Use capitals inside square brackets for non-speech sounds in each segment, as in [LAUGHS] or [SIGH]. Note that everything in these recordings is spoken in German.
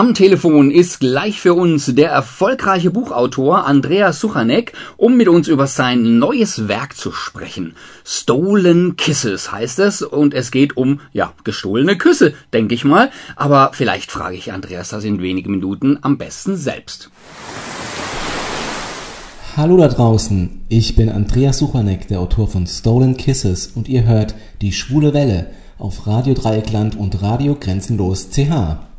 Am Telefon ist gleich für uns der erfolgreiche Buchautor Andreas Suchanek, um mit uns über sein neues Werk zu sprechen. Stolen Kisses heißt es und es geht um, ja, gestohlene Küsse, denke ich mal. Aber vielleicht frage ich Andreas das in wenigen Minuten am besten selbst. Hallo da draußen, ich bin Andreas Suchanek, der Autor von Stolen Kisses und ihr hört die Schwule Welle auf Radio Dreieckland und Radio Grenzenlos CH.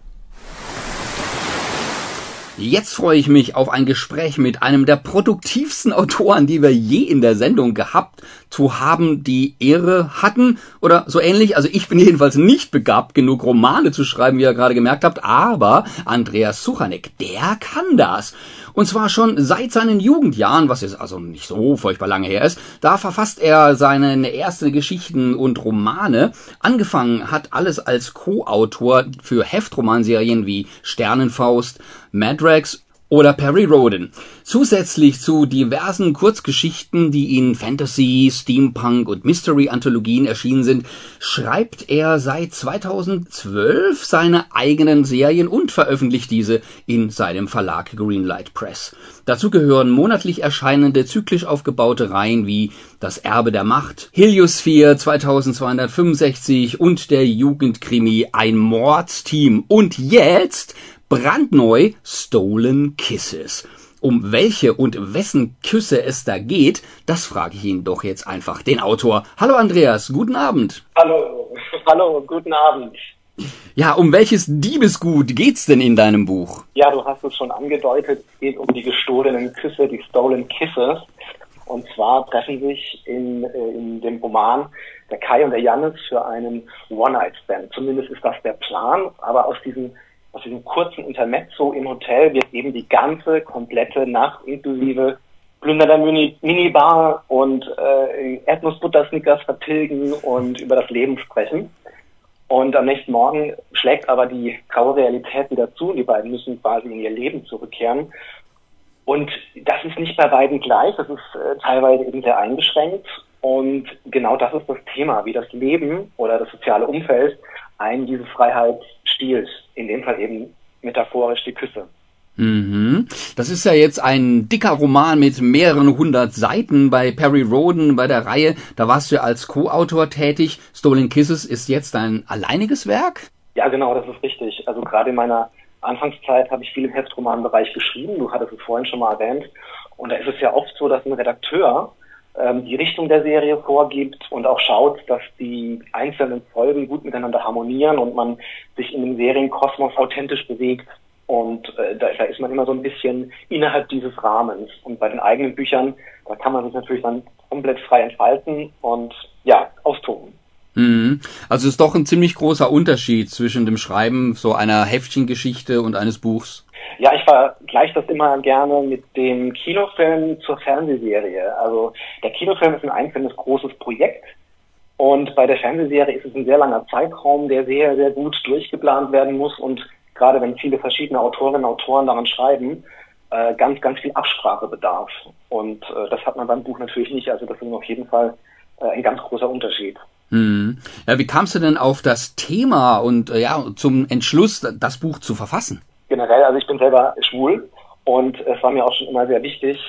Jetzt freue ich mich auf ein Gespräch mit einem der produktivsten Autoren, die wir je in der Sendung gehabt zu haben, die Ehre hatten oder so ähnlich. Also ich bin jedenfalls nicht begabt genug, Romane zu schreiben, wie ihr gerade gemerkt habt, aber Andreas Suchanek, der kann das. Und zwar schon seit seinen Jugendjahren, was jetzt also nicht so furchtbar lange her ist. Da verfasst er seine ersten Geschichten und Romane. Angefangen hat alles als Co-Autor für Heftromanserien wie Sternenfaust, Madrax oder Perry Roden. Zusätzlich zu diversen Kurzgeschichten, die in Fantasy, Steampunk und Mystery-Anthologien erschienen sind, schreibt er seit 2012 seine eigenen Serien und veröffentlicht diese in seinem Verlag Greenlight Press. Dazu gehören monatlich erscheinende zyklisch aufgebaute Reihen wie Das Erbe der Macht, Heliosphere 2265 und der Jugendkrimi Ein Mordsteam und jetzt brandneu Stolen Kisses. Um welche und wessen Küsse es da geht, das frage ich ihn doch jetzt einfach, den Autor. Hallo Andreas, guten Abend. Hallo, [LAUGHS] hallo, guten Abend. Ja, um welches Diebesgut geht's denn in deinem Buch? Ja, du hast es schon angedeutet, es geht um die gestohlenen Küsse, die Stolen Kisses. Und zwar treffen sich in, äh, in dem Roman der Kai und der Jannis für einen One-Night-Stand. Zumindest ist das der Plan, aber aus diesen aus diesem kurzen Intermezzo im Hotel wird eben die ganze komplette Nacht inklusive Plünder der Mini Minibar und äh, Erdnussbutter-Snickers vertilgen und über das Leben sprechen. Und am nächsten Morgen schlägt aber die graue Realität wieder zu. Die beiden müssen quasi in ihr Leben zurückkehren. Und das ist nicht bei beiden gleich. Das ist äh, teilweise eben sehr eingeschränkt. Und genau das ist das Thema, wie das Leben oder das soziale Umfeld einen diese Freiheit stiehlt. In dem Fall eben metaphorisch die Küsse. Mhm. Das ist ja jetzt ein dicker Roman mit mehreren hundert Seiten bei Perry Roden bei der Reihe. Da warst du ja als Co-Autor tätig. Stolen Kisses ist jetzt dein alleiniges Werk? Ja, genau, das ist richtig. Also gerade in meiner Anfangszeit habe ich viel im Heftromanbereich geschrieben. Du hattest es vorhin schon mal erwähnt. Und da ist es ja oft so, dass ein Redakteur ähm, die Richtung der Serie vorgibt und auch schaut, dass die einzelnen Folgen gut miteinander harmonieren und man sich in dem Serienkosmos authentisch bewegt. Und äh, da, da ist man immer so ein bisschen innerhalb dieses Rahmens. Und bei den eigenen Büchern, da kann man sich natürlich dann komplett frei entfalten und ja, austoben. Mhm. Also ist doch ein ziemlich großer Unterschied zwischen dem Schreiben so einer Heftchengeschichte und eines Buchs. Ja, ich vergleiche das immer gerne mit dem Kinofilm zur Fernsehserie. Also der Kinofilm ist ein einzelnes großes Projekt und bei der Fernsehserie ist es ein sehr langer Zeitraum, der sehr, sehr gut durchgeplant werden muss und gerade wenn viele verschiedene Autorinnen und Autoren daran schreiben, äh, ganz, ganz viel Absprache bedarf. Und äh, das hat man beim Buch natürlich nicht. Also das ist auf jeden Fall äh, ein ganz großer Unterschied. Hm. Ja, wie kamst du denn auf das Thema und ja zum Entschluss, das Buch zu verfassen? Generell, also ich bin selber schwul und es war mir auch schon immer sehr wichtig,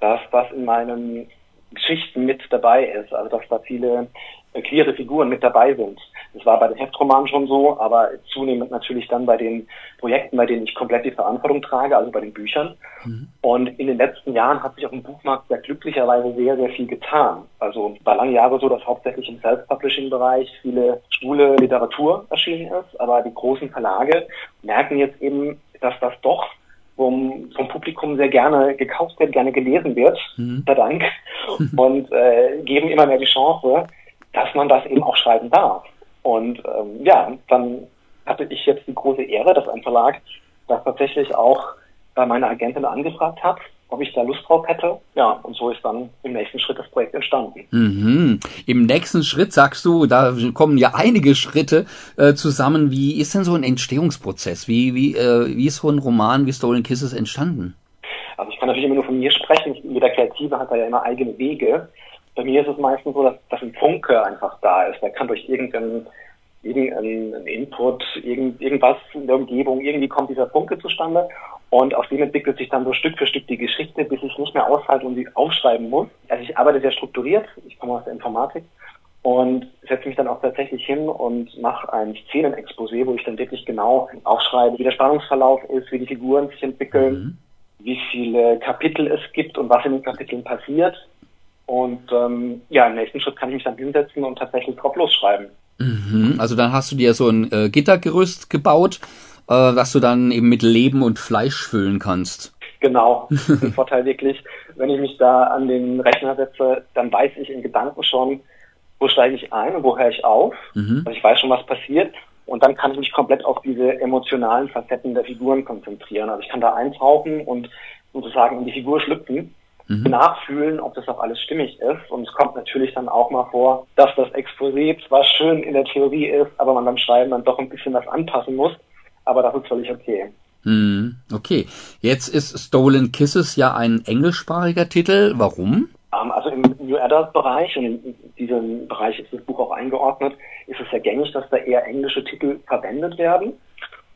dass das in meinen Geschichten mit dabei ist, also dass da viele äh, queere Figuren mit dabei sind. Das war bei den Heftromanen schon so, aber zunehmend natürlich dann bei den Projekten, bei denen ich komplett die Verantwortung trage, also bei den Büchern. Mhm. Und in den letzten Jahren hat sich auf dem Buchmarkt ja glücklicherweise sehr, sehr viel getan. Also war lange Jahre so, dass hauptsächlich im Self-Publishing-Bereich viele schwule Literatur erschienen ist, aber die großen Verlage merken jetzt eben, dass das doch vom, vom Publikum sehr gerne gekauft wird, gerne gelesen wird, mhm. Dank, [LAUGHS] und äh, geben immer mehr die Chance, dass man das eben auch schreiben darf. Und ähm, ja, dann hatte ich jetzt die große Ehre, dass ein Verlag das tatsächlich auch bei meiner Agentin angefragt hat ob ich da Lust drauf hätte. Ja, und so ist dann im nächsten Schritt das Projekt entstanden. Mhm. Im nächsten Schritt sagst du, da kommen ja einige Schritte äh, zusammen. Wie ist denn so ein Entstehungsprozess? Wie, wie, äh, wie ist so ein Roman wie Stolen Kisses entstanden? Also ich kann natürlich immer nur von mir sprechen. Jeder Kreative hat da ja immer eigene Wege. Bei mir ist es meistens so, dass, dass ein Funke einfach da ist. Der kann durch irgendeinen irgendein Input, irgend, irgendwas in der Umgebung, irgendwie kommt dieser Funke zustande und aus dem entwickelt sich dann so Stück für Stück die Geschichte, bis ich nicht mehr aushalte und sie aufschreiben muss. Also ich arbeite sehr strukturiert, ich komme aus der Informatik und setze mich dann auch tatsächlich hin und mache ein Szenenexposé, wo ich dann wirklich genau aufschreibe, wie der Spannungsverlauf ist, wie die Figuren sich entwickeln, mhm. wie viele Kapitel es gibt und was in den Kapiteln passiert. Und ähm, ja, im nächsten Schritt kann ich mich dann hinsetzen und tatsächlich drauf losschreiben. Mhm. Also dann hast du dir so ein äh, Gittergerüst gebaut, äh, dass du dann eben mit Leben und Fleisch füllen kannst. Genau, [LAUGHS] der Vorteil wirklich, wenn ich mich da an den Rechner setze, dann weiß ich in Gedanken schon, wo steige ich ein und wo höre ich auf. Mhm. Also ich weiß schon, was passiert. Und dann kann ich mich komplett auf diese emotionalen Facetten der Figuren konzentrieren. Also ich kann da eintauchen und sozusagen in die Figur schlüpfen, mhm. nachfühlen, ob das auch alles stimmig ist. Und es kommt natürlich dann auch mal vor, dass das Exposé zwar schön in der Theorie ist, aber man beim Schreiben dann doch ein bisschen was anpassen muss aber das ist völlig okay. Hm, okay. Jetzt ist Stolen Kisses ja ein englischsprachiger Titel. Warum? Um, ähm, also im New Adult Bereich und in diesem Bereich ist das Buch auch eingeordnet, ist es ja gängig, dass da eher englische Titel verwendet werden.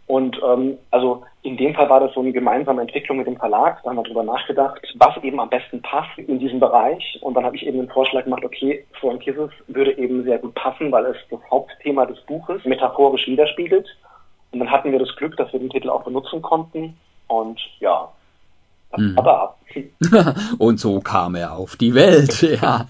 Und ähm, also in dem Fall war das so eine gemeinsame Entwicklung mit dem Verlag. Da haben wir drüber nachgedacht, was eben am besten passt in diesem Bereich. Und dann habe ich eben den Vorschlag gemacht, okay, Stolen Kisses würde eben sehr gut passen, weil es das Hauptthema des Buches metaphorisch widerspiegelt. Und dann hatten wir das Glück, dass wir den Titel auch benutzen konnten. Und ja, mhm. [LAUGHS] und so kam er auf die Welt, [LAUGHS] ja.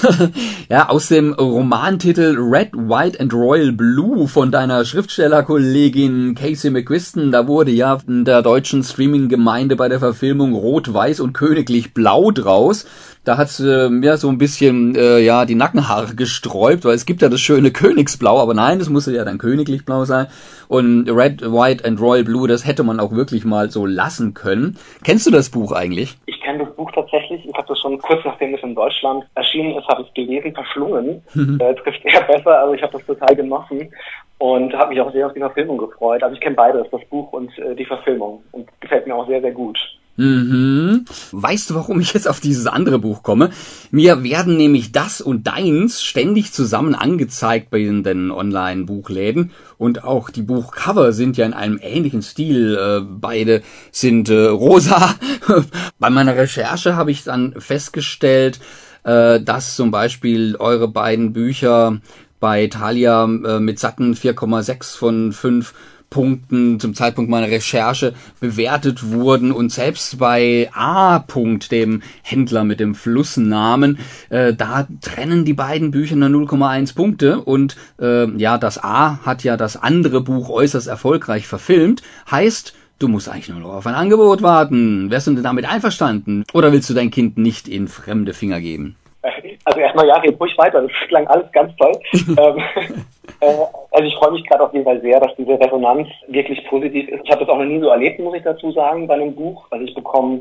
[LAUGHS] ja, aus dem Romantitel Red, White and Royal Blue von deiner Schriftstellerkollegin Casey McQuiston, da wurde ja in der deutschen Streaming-Gemeinde bei der Verfilmung Rot, Weiß und Königlich Blau draus. Da hat äh, mir so ein bisschen äh, ja die Nackenhaare gesträubt, weil es gibt ja das schöne Königsblau, aber nein, das musste ja dann königlich blau sein. Und Red, White and Royal Blue, das hätte man auch wirklich mal so lassen können. Kennst du das Buch eigentlich? Ich kenne das Buch tatsächlich. Ich habe das schon kurz nachdem es in Deutschland erschienen ist, habe ich gelesen, verschlungen. äh, trifft eher besser, also ich habe das total genossen und habe mich auch sehr auf die Verfilmung gefreut. Also ich kenne beides, das Buch und äh, die Verfilmung und gefällt mir auch sehr, sehr gut. Mhm. Weißt du, warum ich jetzt auf dieses andere Buch komme? Mir werden nämlich das und deins ständig zusammen angezeigt bei den Online-Buchläden und auch die Buchcover sind ja in einem ähnlichen Stil. Äh, beide sind äh, rosa. [LAUGHS] bei meiner Recherche habe ich dann festgestellt, äh, dass zum Beispiel eure beiden Bücher bei Thalia äh, mit satten 4,6 von 5 Punkten zum Zeitpunkt meiner Recherche bewertet wurden und selbst bei A. -Punkt, dem Händler mit dem Flussnamen, äh, da trennen die beiden Bücher nur 0,1 Punkte und äh, ja, das A hat ja das andere Buch äußerst erfolgreich verfilmt, heißt, Du musst eigentlich nur noch auf ein Angebot warten. Wärst du denn damit einverstanden? Oder willst du dein Kind nicht in fremde Finger geben? [LAUGHS] Also erstmal ja, red ruhig weiter. Das klang alles ganz toll. [LAUGHS] ähm, [LAUGHS] äh, also ich freue mich gerade auf jeden Fall sehr, dass diese Resonanz wirklich positiv ist. Ich habe das auch noch nie so erlebt, muss ich dazu sagen, bei einem Buch. Also ich bekomme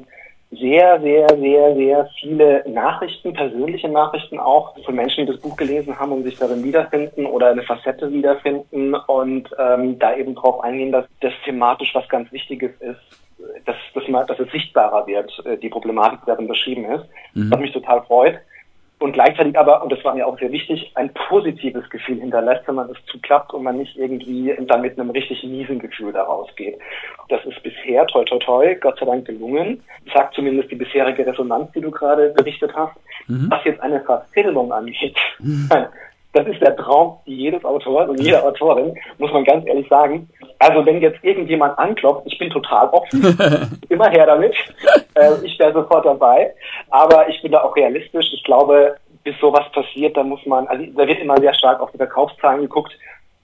sehr, sehr, sehr, sehr viele Nachrichten, persönliche Nachrichten auch von Menschen, die das Buch gelesen haben und sich darin wiederfinden oder eine Facette wiederfinden und ähm, da eben drauf eingehen, dass das thematisch was ganz Wichtiges ist, dass, dass, dass es sichtbarer wird, äh, die Problematik, die darin beschrieben ist, mhm. was mich total freut und gleichzeitig aber, und das war mir auch sehr wichtig, ein positives Gefühl hinterlässt, wenn man es zuklappt und man nicht irgendwie dann mit einem richtig miesen Gefühl daraus geht. Das ist bisher, toi toi toi, Gott sei Dank gelungen, sagt zumindest die bisherige Resonanz, die du gerade berichtet hast. Mhm. Was jetzt eine Verfilmung angeht, [LAUGHS] mhm. Das ist der Traum jedes Autors und jeder Autorin, muss man ganz ehrlich sagen. Also wenn jetzt irgendjemand anklopft, ich bin total offen, [LAUGHS] immer her damit. Äh, ich wäre sofort dabei. Aber ich bin da auch realistisch. Ich glaube, bis sowas passiert, da muss man, also da wird immer sehr stark auf die Verkaufszahlen geguckt.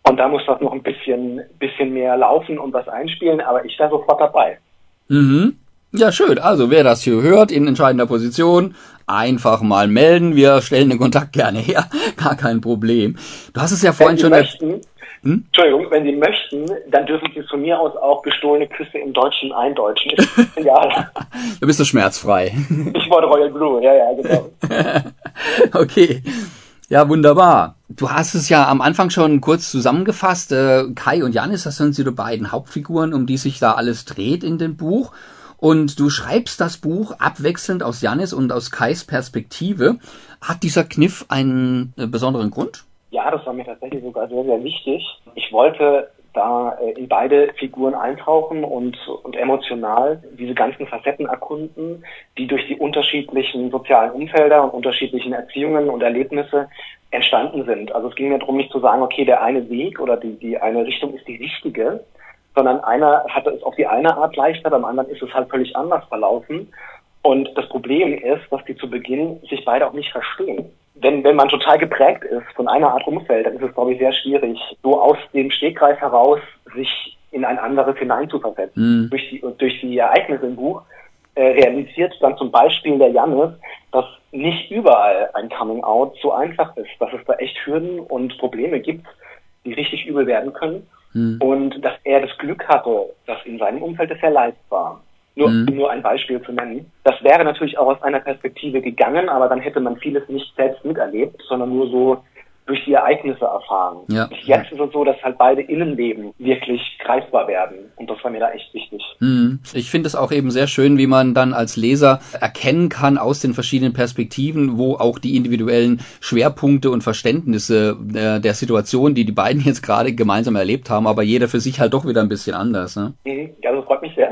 Und da muss das noch ein bisschen, bisschen mehr laufen und was einspielen, aber ich wäre sofort dabei. Mhm. Ja, schön. Also wer das hier hört in entscheidender Position, einfach mal melden. Wir stellen den Kontakt gerne her. [LAUGHS] Gar kein Problem. Du hast es ja vorhin schon... Möchten, hm? Entschuldigung, wenn Sie möchten, dann dürfen Sie von mir aus auch gestohlene Küsse im Deutschen eindeutschen. ja. [LAUGHS] Du bist so schmerzfrei. [LAUGHS] Ich wollte Royal Blue, ja, ja, genau. okay. Ja, wunderbar. Du hast es ja am Anfang schon kurz zusammengefasst. Äh, Kai und Janis, das sind die beiden Hauptfiguren, um die sich da alles dreht in dem Buch. Und du schreibst das Buch abwechselnd aus Janis und aus Kais Perspektive. Hat dieser Kniff einen äh, besonderen Grund? Ja, das war mir tatsächlich sogar sehr, sehr wichtig. Ich wollte da äh, in beide Figuren eintauchen und, und emotional diese ganzen Facetten erkunden, die durch die unterschiedlichen sozialen Umfelder und unterschiedlichen Erziehungen und Erlebnisse entstanden sind. Also es ging mir darum, nicht zu sagen, okay, der eine Weg oder die, die eine Richtung ist die richtige, sondern einer hatte es auf die eine Art leichter, beim anderen ist es halt völlig anders verlaufen. Und das Problem ist, dass die zu Beginn sich beide auch nicht verstehen wenn, wenn man total geprägt ist von einer Art Umfeld, dann ist es, glaube ich, sehr schwierig, so aus dem Stegreif heraus sich in ein anderes hineinzuversetzen. Mhm. Durch, die, durch die Ereignisse im Buch äh, realisiert dann zum Beispiel der Jannis, dass nicht überall ein Coming-out so einfach ist, dass es da echt Hürden und Probleme gibt, die richtig übel werden können. Mhm. Und dass er das Glück hatte, dass in seinem Umfeld es sehr leicht war. Nur, mhm. nur ein Beispiel zu nennen. Das wäre natürlich auch aus einer Perspektive gegangen, aber dann hätte man vieles nicht selbst miterlebt, sondern nur so durch die Ereignisse erfahren. Ja. Jetzt ist es so, dass halt beide Innenleben wirklich greifbar werden. Und das war mir da echt wichtig. Mhm. Ich finde es auch eben sehr schön, wie man dann als Leser erkennen kann aus den verschiedenen Perspektiven, wo auch die individuellen Schwerpunkte und Verständnisse äh, der Situation, die die beiden jetzt gerade gemeinsam erlebt haben, aber jeder für sich halt doch wieder ein bisschen anders. Ne? Mhm. Ja, das freut mich sehr.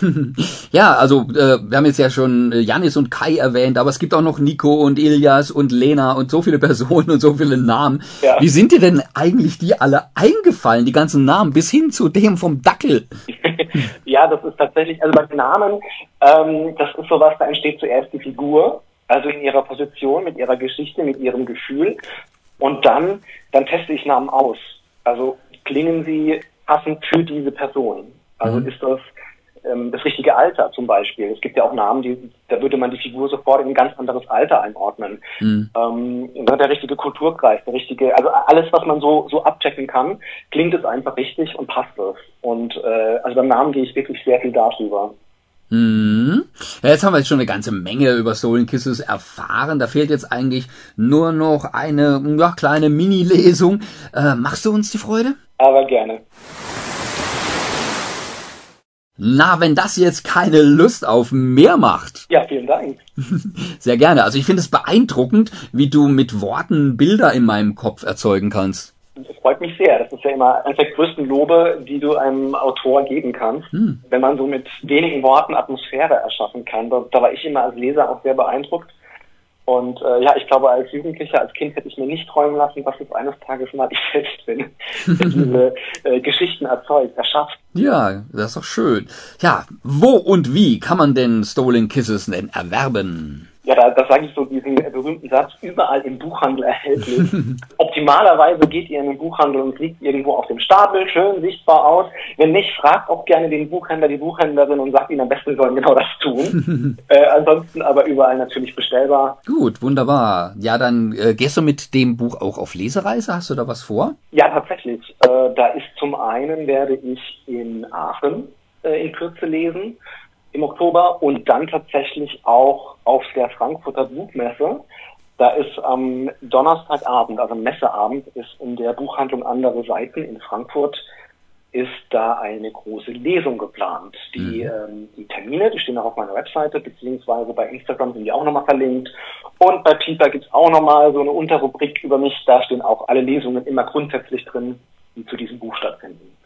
[LAUGHS] ja, also äh, wir haben jetzt ja schon Janis und Kai erwähnt, aber es gibt auch noch Nico und Ilias und Lena und so viele [LAUGHS] Personen und so viele Namen. Ja. Wie sind dir denn eigentlich die alle eingefallen, die ganzen Namen, bis hin zu dem vom Dackel? [LAUGHS] ja, das ist tatsächlich, also bei Namen, ähm, das ist sowas, da entsteht zuerst die Figur, also in ihrer Position, mit ihrer Geschichte, mit ihrem Gefühl. Und dann, dann teste ich Namen aus. Also klingen sie passend für diese Person. Also mhm. ist das ähm, das richtige Alter zum Beispiel. Es gibt ja auch Namen, die, da würde man die Figur sofort in ein ganz anderes Alter einordnen. Mhm. Ähm, ne, der richtige Kulturkreis, der richtige, also alles, was man so, so abchecken kann, klingt es einfach richtig und passt es. Und äh, also beim Namen gehe ich wirklich sehr viel darüber. Mhm. Ja, jetzt haben wir jetzt schon eine ganze Menge über Stolen Kisses erfahren. Da fehlt jetzt eigentlich nur noch eine ja, kleine Mini-Lesung. Äh, machst du uns die Freude? Aber gerne. Na, wenn das jetzt keine Lust auf mehr macht. Ja, vielen Dank. [LAUGHS] Sehr gerne. Also ich finde es beeindruckend, wie du mit Worten Bilder in meinem Kopf erzeugen kannst. Das freut mich sehr. Das ist ja immer eines der größten Lobe, die du einem Autor geben kannst. Hm. Wenn man so mit wenigen Worten Atmosphäre erschaffen kann. Da, da war ich immer als Leser auch sehr beeindruckt. Und äh, ja, ich glaube, als Jugendlicher, als Kind hätte ich mir nicht träumen lassen, was es eines Tages mal ich selbst bin, [LAUGHS] der diese äh, Geschichten erzeugt, erschafft. Ja, das ist doch schön. Ja, wo und wie kann man denn Stolen Kisses denn erwerben? Ja, da, da sage ich so diesen berühmten Satz, überall im Buchhandel erhältlich. [LAUGHS] Optimalerweise geht ihr in den Buchhandel und liegt irgendwo auf dem Stapel, schön sichtbar aus. Wenn nicht, fragt auch gerne den Buchhändler, die Buchhändlerin und sagt ihnen am besten, sie sollen genau das tun. [LAUGHS] äh, ansonsten aber überall natürlich bestellbar. Gut, wunderbar. Ja, dann äh, gehst du mit dem Buch auch auf Lesereise? Hast du da was vor? Ja, tatsächlich. Äh, da ist zum einen werde ich in Aachen äh, in Kürze lesen im Oktober und dann tatsächlich auch auf der Frankfurter Buchmesse. Da ist am Donnerstagabend, also Messeabend, ist in der Buchhandlung Andere Seiten in Frankfurt ist da eine große Lesung geplant. Die, mhm. ähm, die Termine, die stehen auch auf meiner Webseite, beziehungsweise bei Instagram sind die auch nochmal verlinkt. Und bei Piper gibt's auch nochmal so eine Unterrubrik über mich. Da stehen auch alle Lesungen immer grundsätzlich drin, die zu diesem Buch stattfinden.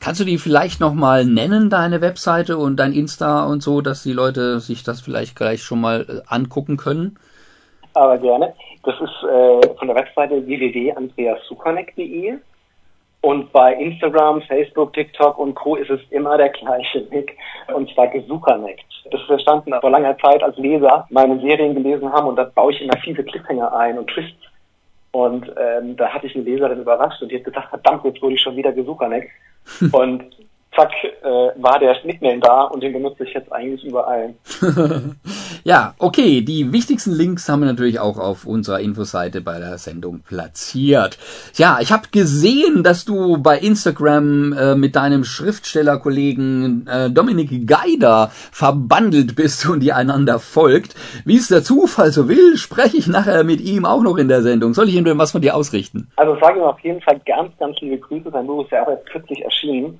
Kannst du die vielleicht nochmal nennen, deine Webseite und dein Insta und so, dass die Leute sich das vielleicht gleich schon mal äh, angucken können? Aber gerne. Das ist äh, von der Webseite www.andreassukanek.de und bei Instagram, Facebook, TikTok und Co. ist es immer der gleiche Nick und zwar Gesuckerneck. Das ist entstanden vor langer Zeit als Leser meine Serien gelesen haben und da baue ich immer viele Cliffhanger ein und Twists und ähm, da hatte ich eine Leserin überrascht und die hat gesagt, verdammt, jetzt wurde ich schon wieder Gesucherneck. Und zack, äh, war der Nickname da und den benutze ich jetzt eigentlich überall. [LAUGHS] ja, okay, die wichtigsten Links haben wir natürlich auch auf unserer Infoseite bei der Sendung platziert. Ja, ich habe gesehen, dass du bei Instagram äh, mit deinem Schriftstellerkollegen äh, Dominik Geider verbandelt bist und ihr einander folgt. Wie es der Zufall so will, spreche ich nachher mit ihm auch noch in der Sendung. Soll ich ihm denn was von dir ausrichten? Also sage ihm auf jeden Fall ganz, ganz liebe Grüße. Sein Buch ist ja auch erst kürzlich erschienen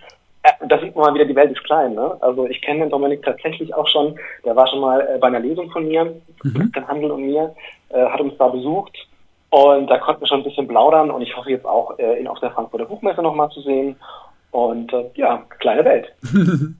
da sieht man mal wieder, die Welt ist klein. Ne? Also ich kenne den Dominik tatsächlich auch schon. Der war schon mal äh, bei einer Lesung von mir, mhm. Handel und mir, äh, hat uns da besucht. Und da konnten wir schon ein bisschen plaudern und ich hoffe jetzt auch, äh, ihn auf der Frankfurter Buchmesse nochmal zu sehen. Und äh, ja, kleine Welt. [LAUGHS]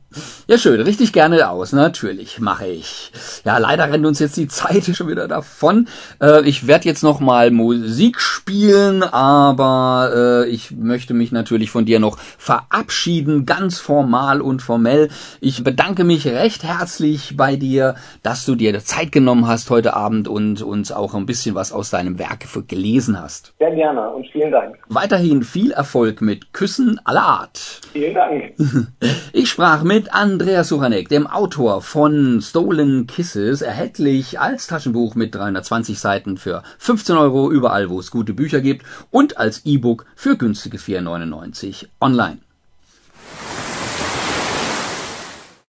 ja, schön, richtig gerne aus, natürlich, mache ich. Ja, leider rennt uns jetzt die Zeit schon wieder davon. Äh, ich werde jetzt noch mal Musik spielen, aber äh, ich möchte mich natürlich von dir noch verabschieden, ganz formal und formell. Ich bedanke mich recht herzlich bei dir, dass du dir Zeit genommen hast heute Abend und uns auch ein bisschen was aus deinem Werk gelesen hast. Sehr gerne und vielen Dank. Weiterhin viel Erfolg mit Küssen aller Art. Vielen Dank. [LAUGHS] Ich sprach mit Andreas Suchanek, dem Autor von Stolen Kisses, erhältlich als Taschenbuch mit 320 Seiten für 15 Euro überall, wo es gute Bücher gibt und als E-Book für günstige 4,99 online.